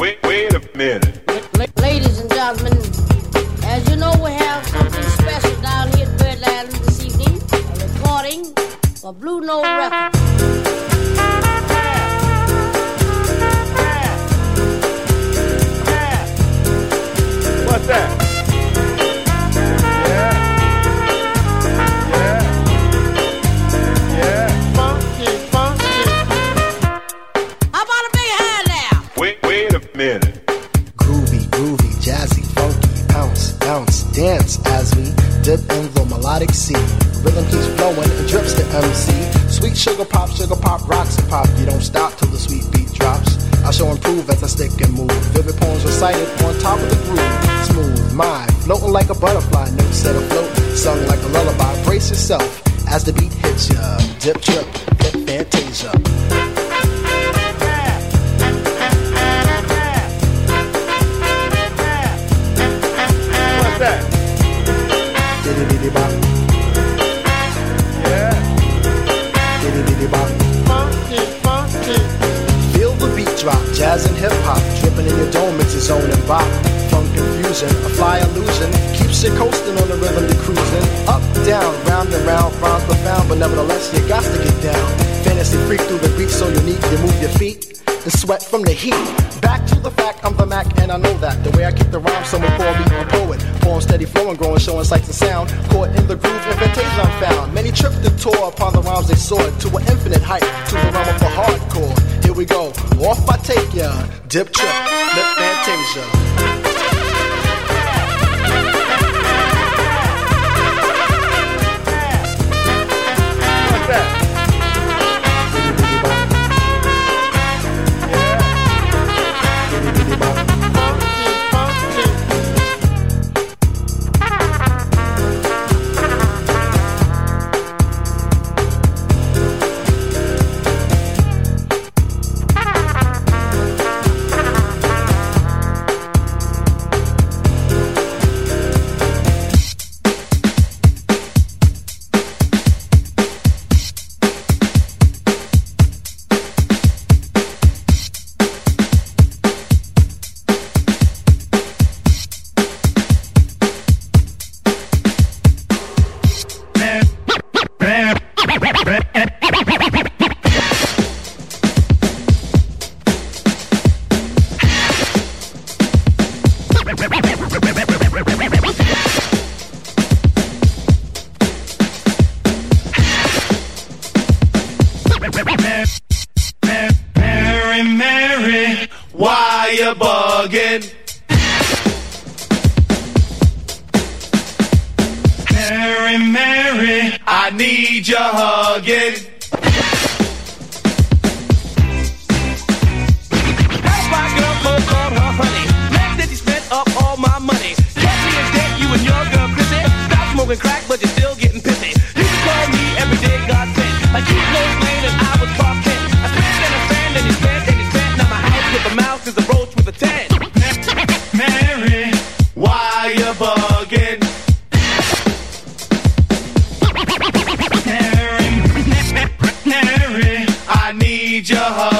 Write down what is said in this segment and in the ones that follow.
Wait, wait a minute. Ladies and gentlemen, as you know, we have something special down here at Birdland this evening. A recording for Blue Note Records. What's that? Jazzy, funky, bounce, bounce, dance as we dip in the melodic sea. Rhythm keeps flowing and drips to MC. Sweet sugar pop, sugar pop, rocks and pop. You don't stop till the sweet beat drops. I shall improve as I stick and move. Vivid poems recited on top of the groove. Smooth, mind, floating like a butterfly. Notes set afloat, sung like a lullaby. Brace yourself as the beat hits ya. Dip, trip, hip, fantasia. From the heat. Back to the fact, I'm the Mac, and I know that. The way I kick the rhyme, someone call me a poet. Form steady flowing, growing, showing sights and sound. Caught in the groove, invitation I'm found. Many tripped and tore upon the rhymes they soared to an infinite height, to the realm of the hardcore. Here we go, off I take ya. Dip trip, lip fantasia. That? Your need your hugging.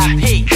VIP.